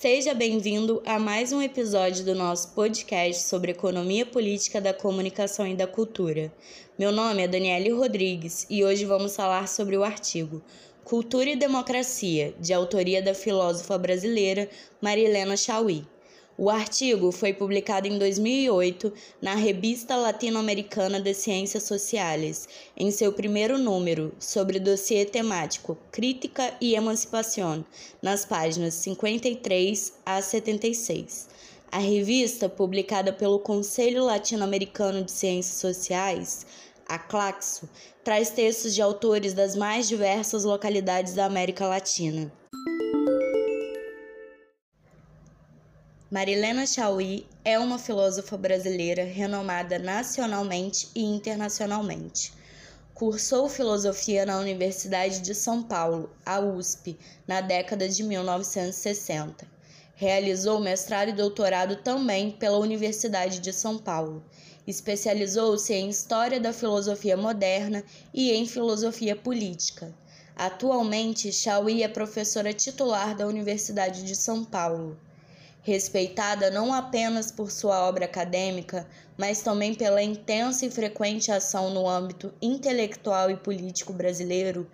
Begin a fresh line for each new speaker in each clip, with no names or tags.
Seja bem-vindo a mais um episódio do nosso podcast sobre economia política da comunicação e da cultura. Meu nome é Daniele Rodrigues e hoje vamos falar sobre o artigo Cultura e Democracia, de autoria da filósofa brasileira Marilena Chauí. O artigo foi publicado em 2008 na Revista Latino-Americana de Ciências Sociais, em seu primeiro número, sobre dossiê temático Crítica e Emancipação, nas páginas 53 a 76. A revista, publicada pelo Conselho Latino-Americano de Ciências Sociais, a traz textos de autores das mais diversas localidades da América Latina. Marilena Chauí é uma filósofa brasileira renomada nacionalmente e internacionalmente. Cursou filosofia na Universidade de São Paulo, a USP, na década de 1960. Realizou mestrado e doutorado também pela Universidade de São Paulo. Especializou-se em História da Filosofia Moderna e em Filosofia Política. Atualmente, Chauí é professora titular da Universidade de São Paulo respeitada não apenas por sua obra acadêmica, mas também pela intensa e frequente ação no âmbito intelectual e político brasileiro,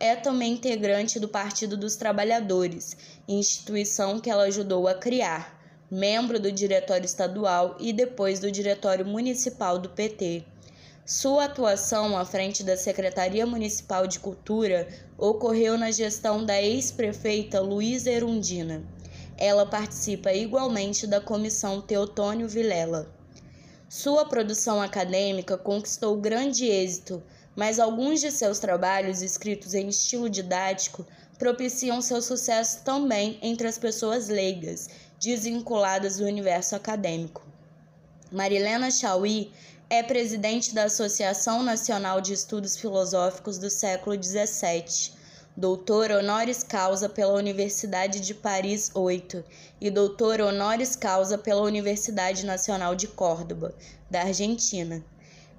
é também integrante do Partido dos Trabalhadores, instituição que ela ajudou a criar, membro do Diretório Estadual e depois do Diretório Municipal do PT. Sua atuação à frente da Secretaria Municipal de Cultura ocorreu na gestão da ex-prefeita Luísa Erundina. Ela participa igualmente da Comissão Teotônio Vilela. Sua produção acadêmica conquistou grande êxito, mas alguns de seus trabalhos, escritos em estilo didático, propiciam seu sucesso também entre as pessoas leigas, desvinculadas do universo acadêmico. Marilena Chauí é presidente da Associação Nacional de Estudos Filosóficos do século XVII doutor honoris causa pela Universidade de Paris 8 e doutor honoris causa pela Universidade Nacional de Córdoba, da Argentina.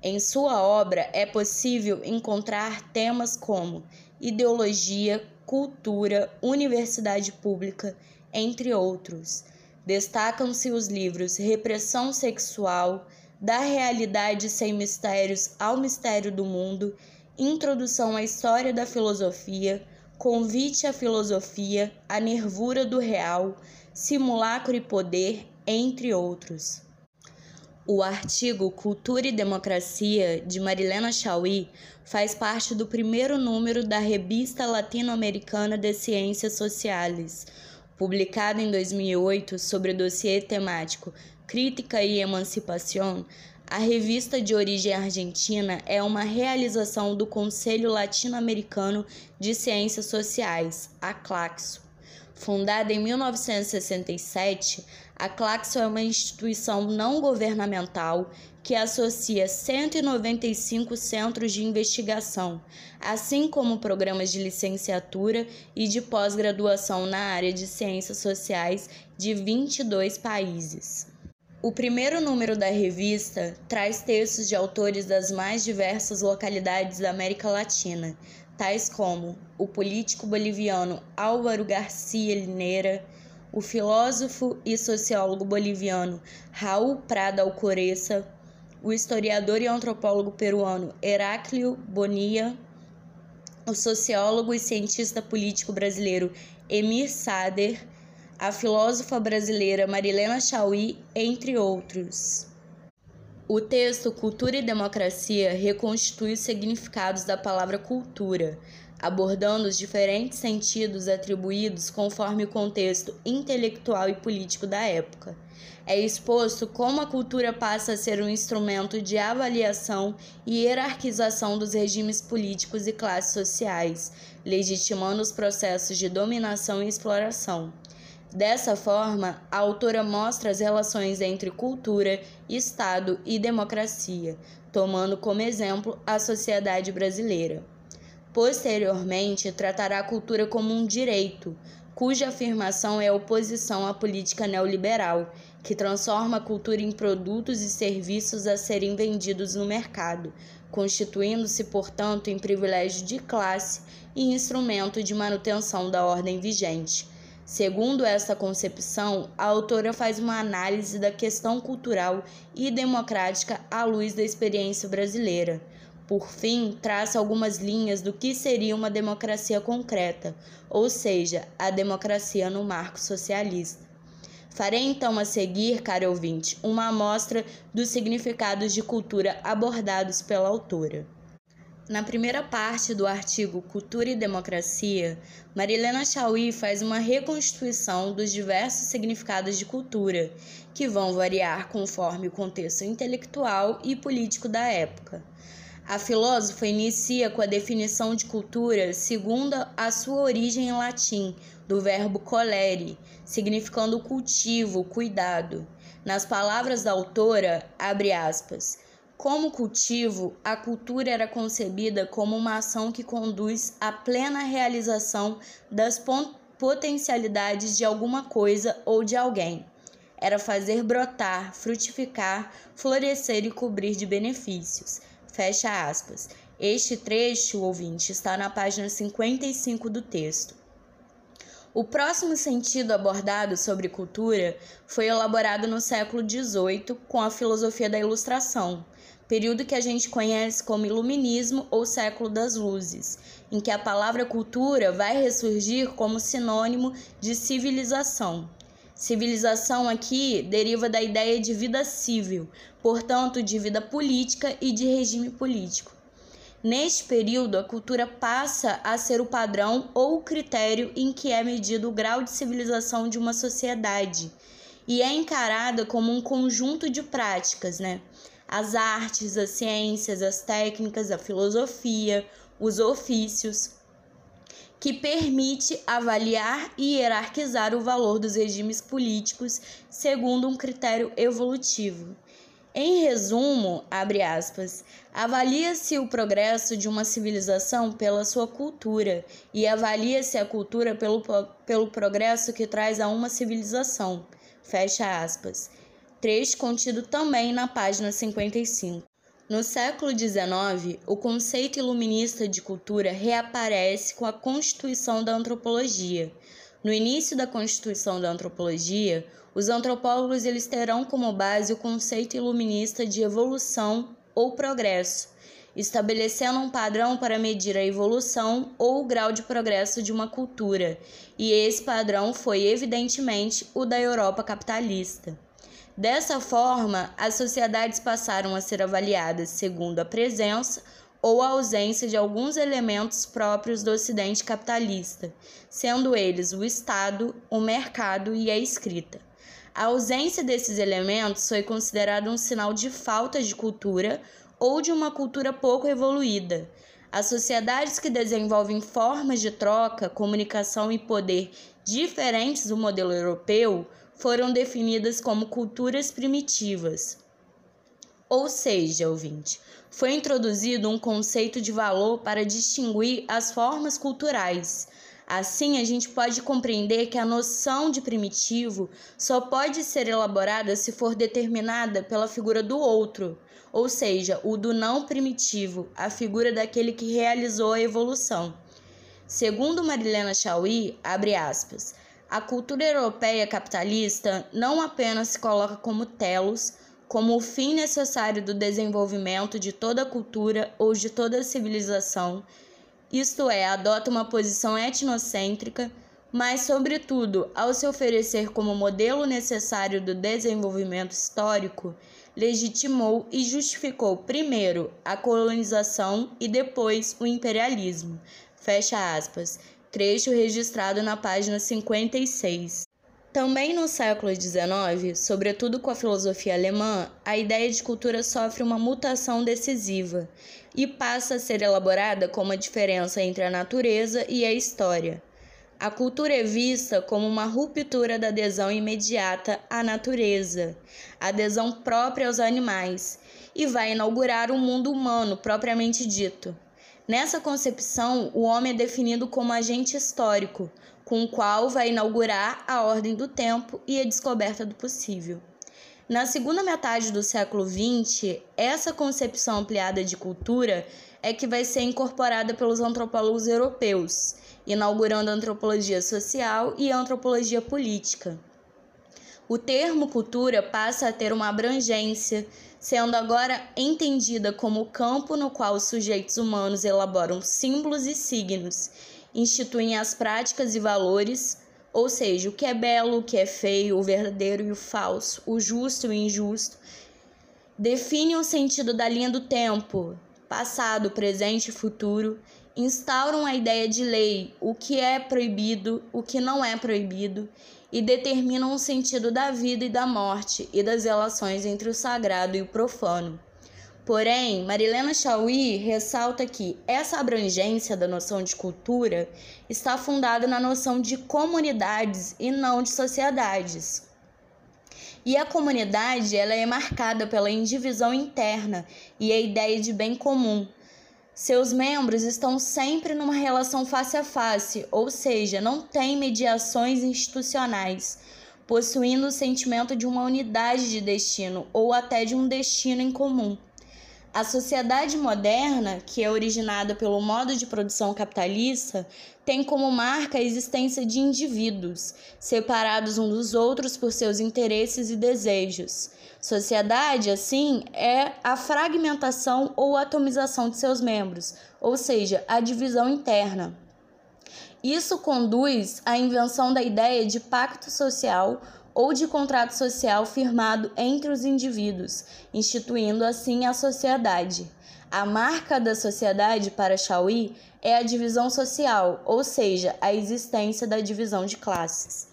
Em sua obra é possível encontrar temas como ideologia, cultura, universidade pública, entre outros. Destacam-se os livros Repressão Sexual, Da Realidade Sem Mistérios ao Mistério do Mundo Introdução à História da Filosofia, Convite à Filosofia, A Nervura do Real, Simulacro e Poder, entre outros. O artigo Cultura e Democracia, de Marilena Chauí, faz parte do primeiro número da Revista Latino-Americana de Ciências Sociais, publicado em 2008 sobre o dossiê temático Crítica e Emancipação, a revista de origem argentina é uma realização do Conselho Latino-Americano de Ciências Sociais, a CLACSO. Fundada em 1967, a CLACSO é uma instituição não governamental que associa 195 centros de investigação, assim como programas de licenciatura e de pós-graduação na área de ciências sociais de 22 países. O primeiro número da revista traz textos de autores das mais diversas localidades da América Latina, tais como o político boliviano Álvaro Garcia Lineira, o filósofo e sociólogo boliviano Raul Prada Alcoreza, o historiador e antropólogo peruano Heráclio Bonilla, o sociólogo e cientista político brasileiro Emir Sader, a filósofa brasileira Marilena Chauí, entre outros. O texto Cultura e Democracia reconstitui os significados da palavra cultura, abordando os diferentes sentidos atribuídos conforme o contexto intelectual e político da época. É exposto como a cultura passa a ser um instrumento de avaliação e hierarquização dos regimes políticos e classes sociais, legitimando os processos de dominação e exploração. Dessa forma, a autora mostra as relações entre cultura, Estado e democracia, tomando como exemplo a sociedade brasileira. Posteriormente, tratará a cultura como um direito, cuja afirmação é oposição à política neoliberal, que transforma a cultura em produtos e serviços a serem vendidos no mercado, constituindo-se, portanto, em privilégio de classe e instrumento de manutenção da ordem vigente Segundo essa concepção, a autora faz uma análise da questão cultural e democrática à luz da experiência brasileira. Por fim, traça algumas linhas do que seria uma democracia concreta, ou seja, a democracia no marco socialista. Farei então a seguir, caro ouvinte, uma amostra dos significados de cultura abordados pela autora. Na primeira parte do artigo Cultura e Democracia, Marilena Chauí faz uma reconstituição dos diversos significados de cultura, que vão variar conforme o contexto intelectual e político da época. A filósofa inicia com a definição de cultura segundo a sua origem em latim, do verbo colere, significando cultivo, cuidado. Nas palavras da autora, abre aspas, como cultivo, a cultura era concebida como uma ação que conduz à plena realização das potencialidades de alguma coisa ou de alguém. Era fazer brotar, frutificar, florescer e cobrir de benefícios. Fecha aspas. Este trecho, ouvinte, está na página 55 do texto. O próximo sentido abordado sobre cultura foi elaborado no século XVIII com a filosofia da Ilustração, período que a gente conhece como Iluminismo ou Século das Luzes, em que a palavra cultura vai ressurgir como sinônimo de civilização. Civilização aqui deriva da ideia de vida civil, portanto, de vida política e de regime político. Neste período, a cultura passa a ser o padrão ou o critério em que é medido o grau de civilização de uma sociedade e é encarada como um conjunto de práticas, né? As artes, as ciências, as técnicas, a filosofia, os ofícios, que permite avaliar e hierarquizar o valor dos regimes políticos segundo um critério evolutivo. Em resumo, abre aspas, avalia-se o progresso de uma civilização pela sua cultura e avalia-se a cultura pelo, pelo progresso que traz a uma civilização. Fecha aspas. Trecho contido também na página 55. No século XIX, o conceito iluminista de cultura reaparece com a constituição da antropologia. No início da constituição da antropologia, os antropólogos eles terão como base o conceito iluminista de evolução ou progresso, estabelecendo um padrão para medir a evolução ou o grau de progresso de uma cultura, e esse padrão foi evidentemente o da Europa capitalista. Dessa forma, as sociedades passaram a ser avaliadas segundo a presença ou a ausência de alguns elementos próprios do Ocidente capitalista, sendo eles o Estado, o mercado e a escrita. A ausência desses elementos foi considerada um sinal de falta de cultura ou de uma cultura pouco evoluída. As sociedades que desenvolvem formas de troca, comunicação e poder diferentes do modelo europeu foram definidas como culturas primitivas. Ou seja, ouvinte, foi introduzido um conceito de valor para distinguir as formas culturais Assim, a gente pode compreender que a noção de primitivo só pode ser elaborada se for determinada pela figura do outro, ou seja, o do não primitivo, a figura daquele que realizou a evolução. Segundo Marilena Chauí, abre aspas, a cultura europeia capitalista não apenas se coloca como telos, como o fim necessário do desenvolvimento de toda cultura ou de toda civilização, isto é, adota uma posição etnocêntrica, mas, sobretudo, ao se oferecer como modelo necessário do desenvolvimento histórico, legitimou e justificou primeiro a colonização e depois o imperialismo. Fecha aspas. Trecho registrado na página 56. Também no século XIX, sobretudo com a filosofia alemã, a ideia de cultura sofre uma mutação decisiva e passa a ser elaborada como a diferença entre a natureza e a história. A cultura é vista como uma ruptura da adesão imediata à natureza, adesão própria aos animais, e vai inaugurar o um mundo humano propriamente dito. Nessa concepção, o homem é definido como agente histórico, com o qual vai inaugurar a ordem do tempo e a descoberta do possível. Na segunda metade do século XX, essa concepção ampliada de cultura é que vai ser incorporada pelos antropólogos europeus, inaugurando a antropologia social e a antropologia política. O termo cultura passa a ter uma abrangência, sendo agora entendida como o campo no qual os sujeitos humanos elaboram símbolos e signos, instituem as práticas e valores, ou seja, o que é belo, o que é feio, o verdadeiro e o falso, o justo e o injusto, definem o sentido da linha do tempo, passado, presente e futuro, instauram a ideia de lei, o que é proibido, o que não é proibido, e determinam o sentido da vida e da morte e das relações entre o sagrado e o profano. Porém, Marilena Chauí ressalta que essa abrangência da noção de cultura está fundada na noção de comunidades e não de sociedades. E a comunidade ela é marcada pela indivisão interna e a ideia de bem comum, seus membros estão sempre numa relação face a face, ou seja, não tem mediações institucionais, possuindo o sentimento de uma unidade de destino ou até de um destino em comum. A sociedade moderna, que é originada pelo modo de produção capitalista, tem como marca a existência de indivíduos, separados uns dos outros por seus interesses e desejos. Sociedade, assim, é a fragmentação ou atomização de seus membros, ou seja, a divisão interna. Isso conduz à invenção da ideia de pacto social ou de contrato social firmado entre os indivíduos, instituindo assim a sociedade. A marca da sociedade para Chauí é a divisão social, ou seja, a existência da divisão de classes.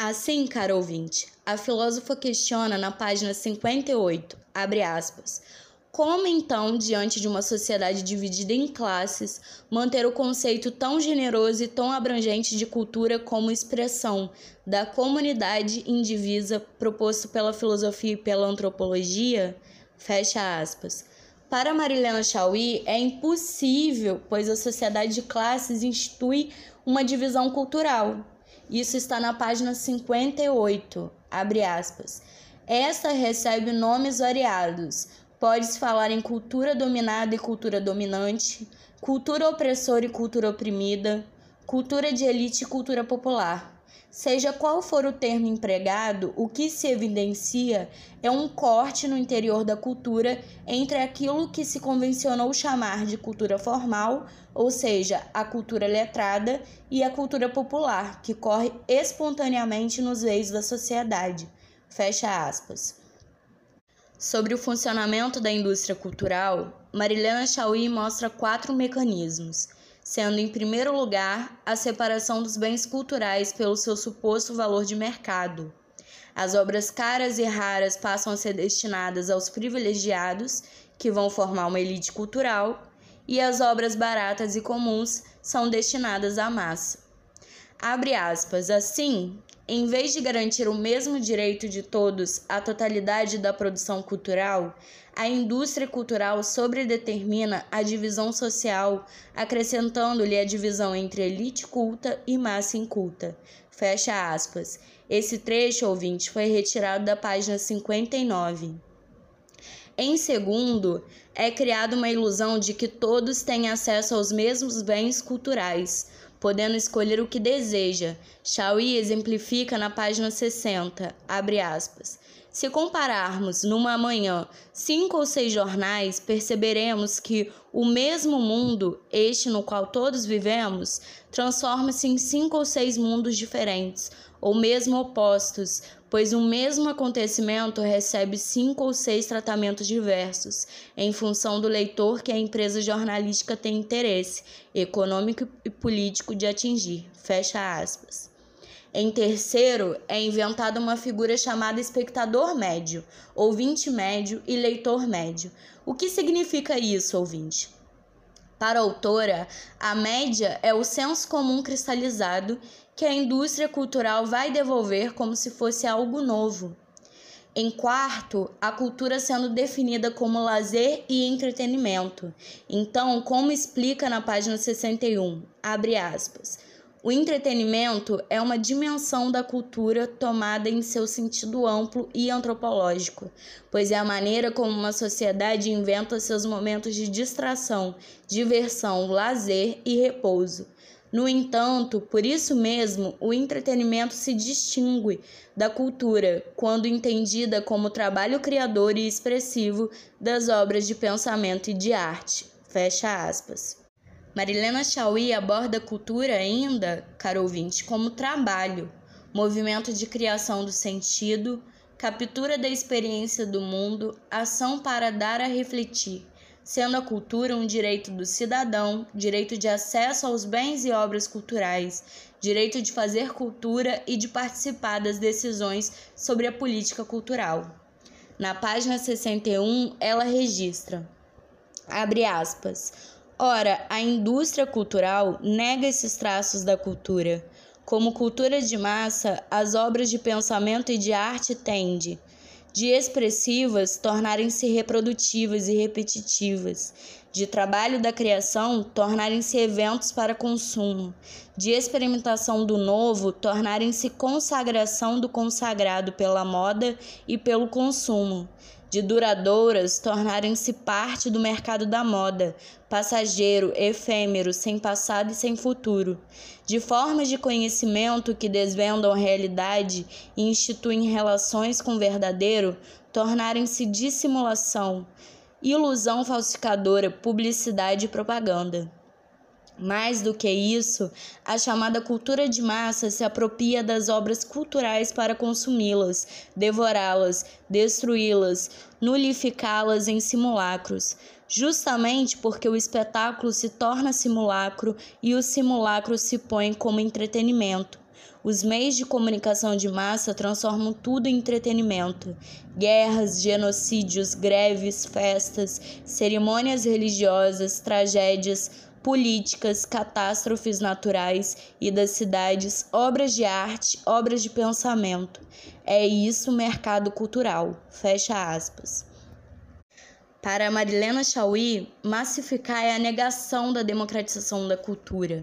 Assim, caro ouvinte, a filósofa questiona na página 58, abre aspas, como então, diante de uma sociedade dividida em classes, manter o conceito tão generoso e tão abrangente de cultura como expressão da comunidade indivisa proposto pela filosofia e pela antropologia? Fecha aspas. Para Marilena Chauí, é impossível, pois a sociedade de classes institui uma divisão cultural. Isso está na página 58, abre aspas. Esta recebe nomes variados, Pode-se falar em cultura dominada e cultura dominante, cultura opressora e cultura oprimida, cultura de elite e cultura popular. Seja qual for o termo empregado, o que se evidencia é um corte no interior da cultura entre aquilo que se convencionou chamar de cultura formal, ou seja, a cultura letrada, e a cultura popular, que corre espontaneamente nos veios da sociedade. Fecha aspas. Sobre o funcionamento da indústria cultural, Marilena Chauí mostra quatro mecanismos, sendo em primeiro lugar a separação dos bens culturais pelo seu suposto valor de mercado. As obras caras e raras passam a ser destinadas aos privilegiados, que vão formar uma elite cultural, e as obras baratas e comuns são destinadas à massa. Abre aspas, assim, em vez de garantir o mesmo direito de todos à totalidade da produção cultural, a indústria cultural sobredetermina a divisão social, acrescentando-lhe a divisão entre elite culta e massa inculta. Fecha aspas. Esse trecho, ouvinte, foi retirado da página 59. Em segundo, é criada uma ilusão de que todos têm acesso aos mesmos bens culturais podendo escolher o que deseja. Chauí exemplifica na página 60, abre aspas. Se compararmos numa manhã cinco ou seis jornais, perceberemos que o mesmo mundo, este no qual todos vivemos, transforma-se em cinco ou seis mundos diferentes, ou mesmo opostos, pois o mesmo acontecimento recebe cinco ou seis tratamentos diversos, em função do leitor que a empresa jornalística tem interesse econômico e político de atingir. Fecha aspas. Em terceiro, é inventada uma figura chamada espectador médio, ouvinte médio e leitor médio. O que significa isso, ouvinte? Para a autora, a média é o senso comum cristalizado que a indústria cultural vai devolver como se fosse algo novo. Em quarto, a cultura sendo definida como lazer e entretenimento. Então, como explica na página 61, abre aspas, O entretenimento é uma dimensão da cultura tomada em seu sentido amplo e antropológico, pois é a maneira como uma sociedade inventa seus momentos de distração, diversão, lazer e repouso. No entanto, por isso mesmo, o entretenimento se distingue da cultura quando entendida como trabalho criador e expressivo das obras de pensamento e de arte. Fecha aspas. Marilena Chauí aborda a cultura ainda, caro ouvinte, como trabalho, movimento de criação do sentido, captura da experiência do mundo, ação para dar a refletir, sendo a cultura um direito do cidadão, direito de acesso aos bens e obras culturais, direito de fazer cultura e de participar das decisões sobre a política cultural. Na página 61, ela registra, abre aspas, Ora, a indústria cultural nega esses traços da cultura. Como cultura de massa, as obras de pensamento e de arte tendem, de expressivas, tornarem-se reprodutivas e repetitivas, de trabalho da criação, tornarem-se eventos para consumo, de experimentação do novo, tornarem-se consagração do consagrado pela moda e pelo consumo de duradouras tornarem-se parte do mercado da moda, passageiro, efêmero, sem passado e sem futuro, de formas de conhecimento que desvendam a realidade e instituem relações com o verdadeiro, tornarem-se dissimulação, ilusão falsificadora, publicidade e propaganda. Mais do que isso, a chamada cultura de massa se apropria das obras culturais para consumi-las, devorá-las, destruí-las, nulificá-las em simulacros, justamente porque o espetáculo se torna simulacro e o simulacro se põe como entretenimento. Os meios de comunicação de massa transformam tudo em entretenimento. Guerras, genocídios, greves, festas, cerimônias religiosas, tragédias, políticas, catástrofes naturais e das cidades, obras de arte, obras de pensamento. É isso o mercado cultural. Fecha aspas. Para Marilena Chauí, massificar é a negação da democratização da cultura.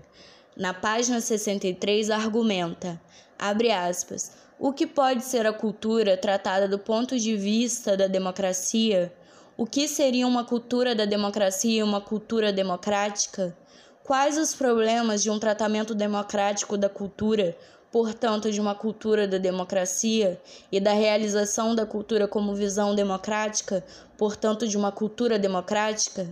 Na página 63 argumenta, abre aspas, o que pode ser a cultura tratada do ponto de vista da democracia o que seria uma cultura da democracia e uma cultura democrática? Quais os problemas de um tratamento democrático da cultura, portanto, de uma cultura da democracia, e da realização da cultura como visão democrática, portanto, de uma cultura democrática?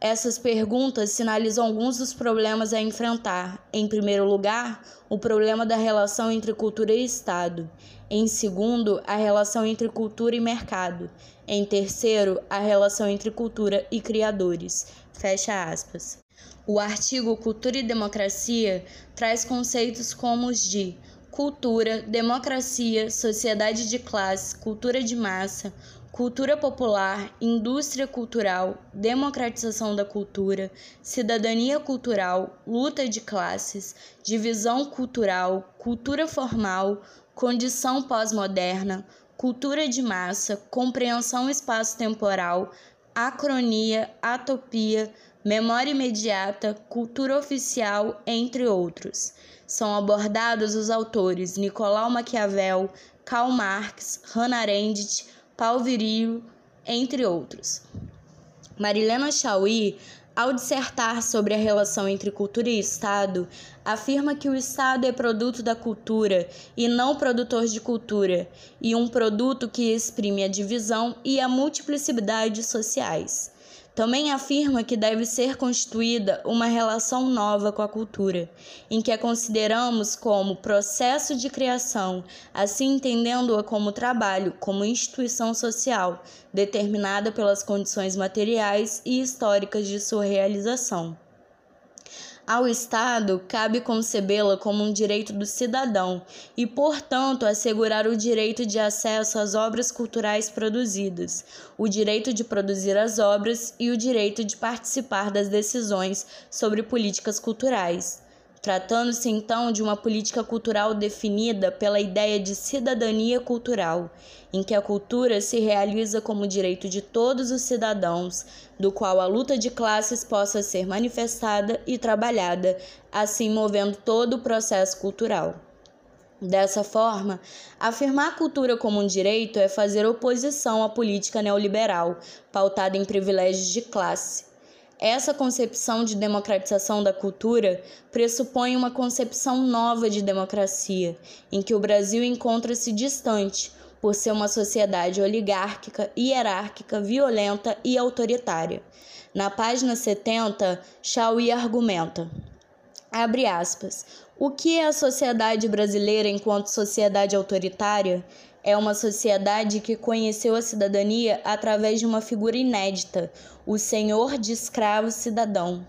Essas perguntas sinalizam alguns dos problemas a enfrentar. Em primeiro lugar, o problema da relação entre cultura e Estado. Em segundo, a relação entre cultura e mercado. Em terceiro, a relação entre cultura e criadores. Fecha aspas. O artigo Cultura e Democracia traz conceitos como os de cultura, democracia, sociedade de classe, cultura de massa, cultura popular, indústria cultural, democratização da cultura, cidadania cultural, luta de classes, divisão cultural, cultura formal, condição pós-moderna, cultura de massa, compreensão espaço-temporal, acronia, atopia, memória imediata, cultura oficial, entre outros. São abordados os autores Nicolau Maquiavel, Karl Marx, Hannah Arendt, Paul Virilio, entre outros. Marilena Chauí ao dissertar sobre a relação entre cultura e Estado, afirma que o Estado é produto da cultura e não produtor de cultura, e um produto que exprime a divisão e a multiplicidade sociais. Também afirma que deve ser constituída uma relação nova com a cultura, em que a consideramos como processo de criação, assim entendendo-a como trabalho, como instituição social, determinada pelas condições materiais e históricas de sua realização. Ao Estado cabe concebê-la como um direito do cidadão e, portanto, assegurar o direito de acesso às obras culturais produzidas, o direito de produzir as obras e o direito de participar das decisões sobre políticas culturais. Tratando-se então de uma política cultural definida pela ideia de cidadania cultural, em que a cultura se realiza como direito de todos os cidadãos, do qual a luta de classes possa ser manifestada e trabalhada, assim movendo todo o processo cultural. Dessa forma, afirmar a cultura como um direito é fazer oposição à política neoliberal, pautada em privilégios de classe essa concepção de democratização da cultura pressupõe uma concepção nova de democracia, em que o Brasil encontra-se distante, por ser uma sociedade oligárquica, hierárquica, violenta e autoritária. Na página 70, Chauí argumenta: abre aspas. O que é a sociedade brasileira enquanto sociedade autoritária? É uma sociedade que conheceu a cidadania através de uma figura inédita, o senhor de escravo cidadão,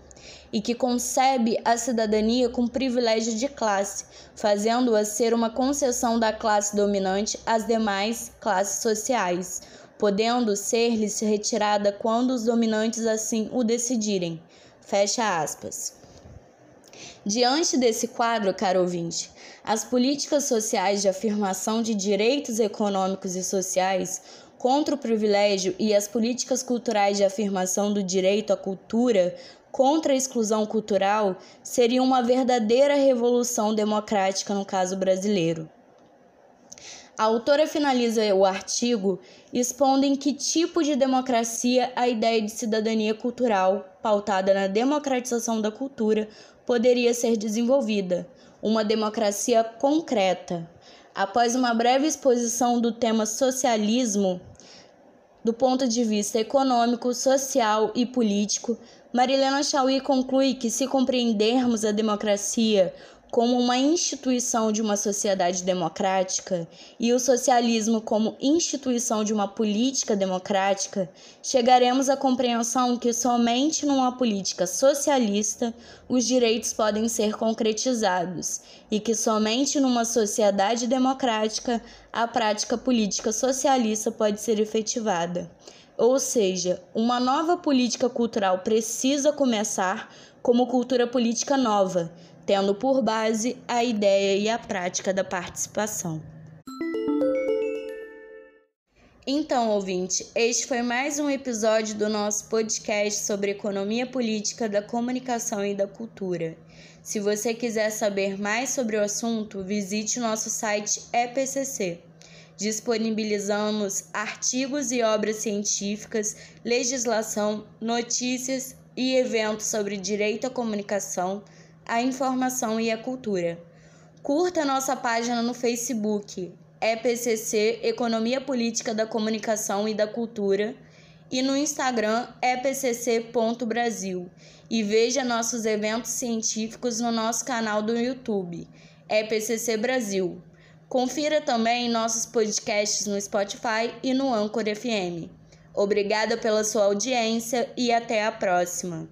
e que concebe a cidadania com privilégio de classe, fazendo-a ser uma concessão da classe dominante às demais classes sociais, podendo ser-lhes retirada quando os dominantes assim o decidirem. Fecha aspas. Diante desse quadro, caro ouvinte, as políticas sociais de afirmação de direitos econômicos e sociais contra o privilégio e as políticas culturais de afirmação do direito à cultura contra a exclusão cultural seriam uma verdadeira revolução democrática no caso brasileiro. A autora finaliza o artigo expondo em que tipo de democracia a ideia de cidadania cultural, pautada na democratização da cultura, poderia ser desenvolvida, uma democracia concreta. Após uma breve exposição do tema socialismo, do ponto de vista econômico, social e político, Marilena Chauí conclui que, se compreendermos a democracia como uma instituição de uma sociedade democrática e o socialismo como instituição de uma política democrática, chegaremos à compreensão que somente numa política socialista os direitos podem ser concretizados e que somente numa sociedade democrática a prática política socialista pode ser efetivada. Ou seja, uma nova política cultural precisa começar como cultura política nova tendo por base a ideia e a prática da participação. Então, ouvinte, este foi mais um episódio do nosso podcast sobre economia política da comunicação e da cultura. Se você quiser saber mais sobre o assunto, visite o nosso site EPCC. Disponibilizamos artigos e obras científicas, legislação, notícias e eventos sobre direito à comunicação a informação e a cultura. Curta nossa página no Facebook, EPCC Economia Política da Comunicação e da Cultura, e no Instagram, epcc.brasil. E veja nossos eventos científicos no nosso canal do YouTube, EPCC Brasil. Confira também nossos podcasts no Spotify e no Anchor FM. Obrigada pela sua audiência e até a próxima.